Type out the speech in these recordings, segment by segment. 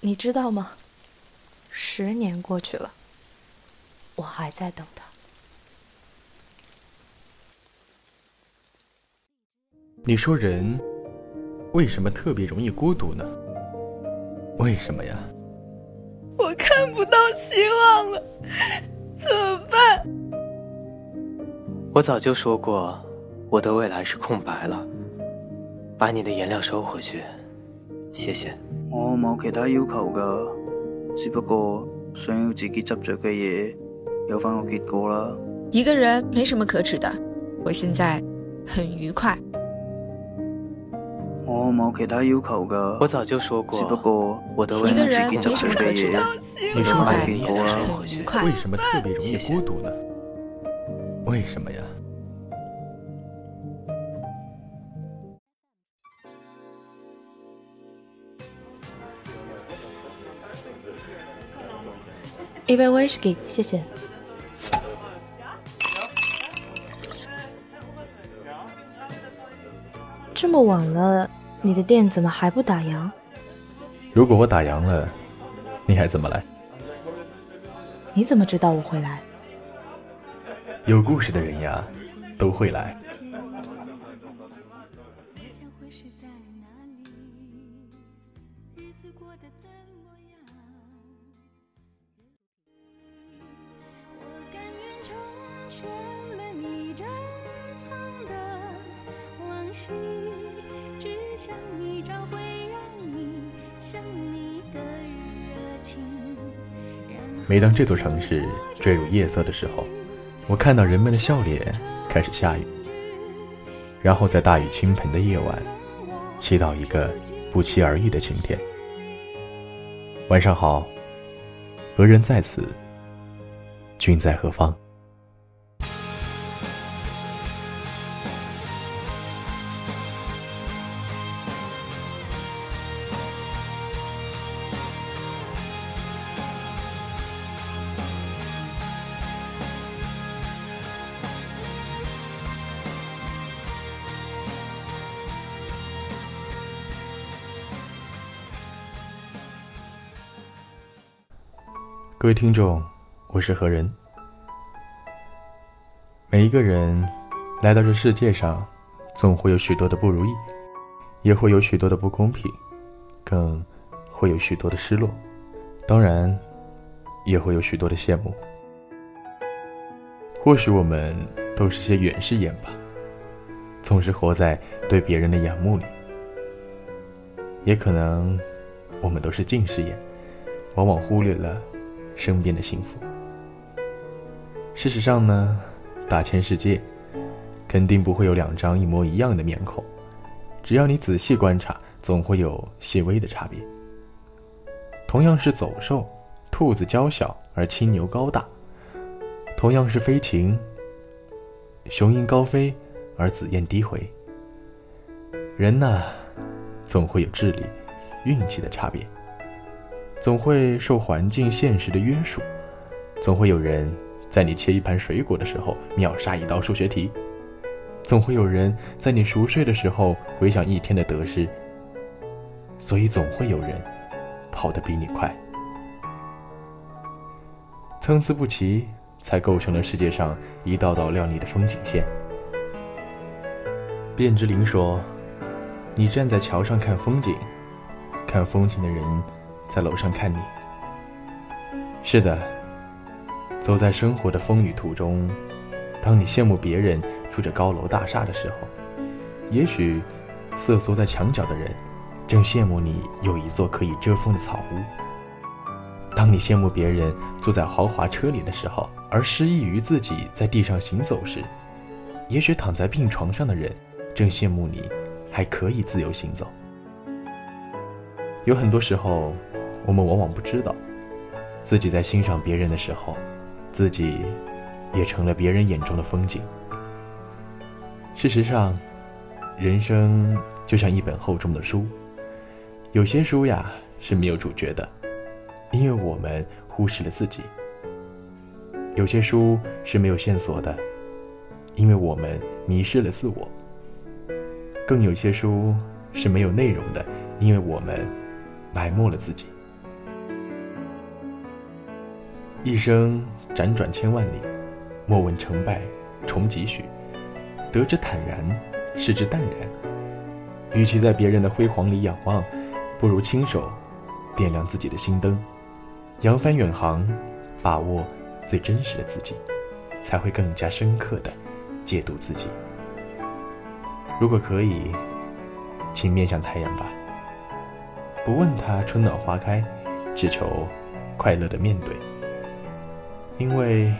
你知道吗？十年过去了，我还在等他。你说人为什么特别容易孤独呢？为什么呀？我看不到希望了，怎么办？我早就说过，我的未来是空白了。把你的颜料收回去，谢谢。我冇其他要求噶，只不过想要自己执着嘅嘢有翻个结果啦。一个人没什么可耻的，我现在很愉快。我冇其他要求噶，我早就说过，只不过我的未一个来人没什么可耻的，你现在很愉，快为。什么特别容易孤独呢？为什么呀？一杯威士忌，谢谢。这么晚了，你的店怎么还不打烊？如果我打烊了，你还怎么来？你怎么知道我会来？有故事的人呀，都会来。我往昔，只想你找回。每当这座城市坠入夜色的时候，我看到人们的笑脸开始下雨，然后在大雨倾盆的夜晚，祈祷一个不期而遇的晴天。晚上好，何人在此？君在何方？各位听众，我是何人。每一个人来到这世界上，总会有许多的不如意，也会有许多的不公平，更会有许多的失落，当然，也会有许多的羡慕。或许我们都是些远视眼吧，总是活在对别人的仰慕里；也可能，我们都是近视眼，往往忽略了身边的幸福。事实上呢，大千世界，肯定不会有两张一模一样的面孔。只要你仔细观察，总会有细微的差别。同样是走兽，兔子娇小而青牛高大；同样是飞禽，雄鹰高飞而紫燕低回。人呐，总会有智力、运气的差别，总会受环境现实的约束，总会有人。在你切一盘水果的时候，秒杀一道数学题；总会有人在你熟睡的时候回想一天的得失，所以总会有人跑得比你快。参差不齐，才构成了世界上一道道亮丽的风景线。卞之琳说：“你站在桥上看风景，看风景的人在楼上看你。”是的。走在生活的风雨途中，当你羡慕别人住着高楼大厦的时候，也许瑟缩在墙角的人正羡慕你有一座可以遮风的草屋。当你羡慕别人坐在豪华车里的时候，而失意于自己在地上行走时，也许躺在病床上的人正羡慕你还可以自由行走。有很多时候，我们往往不知道，自己在欣赏别人的时候。自己也成了别人眼中的风景。事实上，人生就像一本厚重的书，有些书呀是没有主角的，因为我们忽视了自己；有些书是没有线索的，因为我们迷失了自我；更有些书是没有内容的，因为我们埋没了自己。一生辗转千万里，莫问成败重几许，得之坦然，失之淡然。与其在别人的辉煌里仰望，不如亲手点亮自己的心灯，扬帆远航，把握最真实的自己，才会更加深刻的解读自己。如果可以，请面向太阳吧，不问它春暖花开，只求快乐的面对。因为，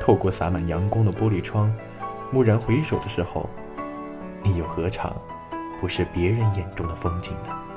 透过洒满阳光的玻璃窗，蓦然回首的时候，你又何尝不是别人眼中的风景呢？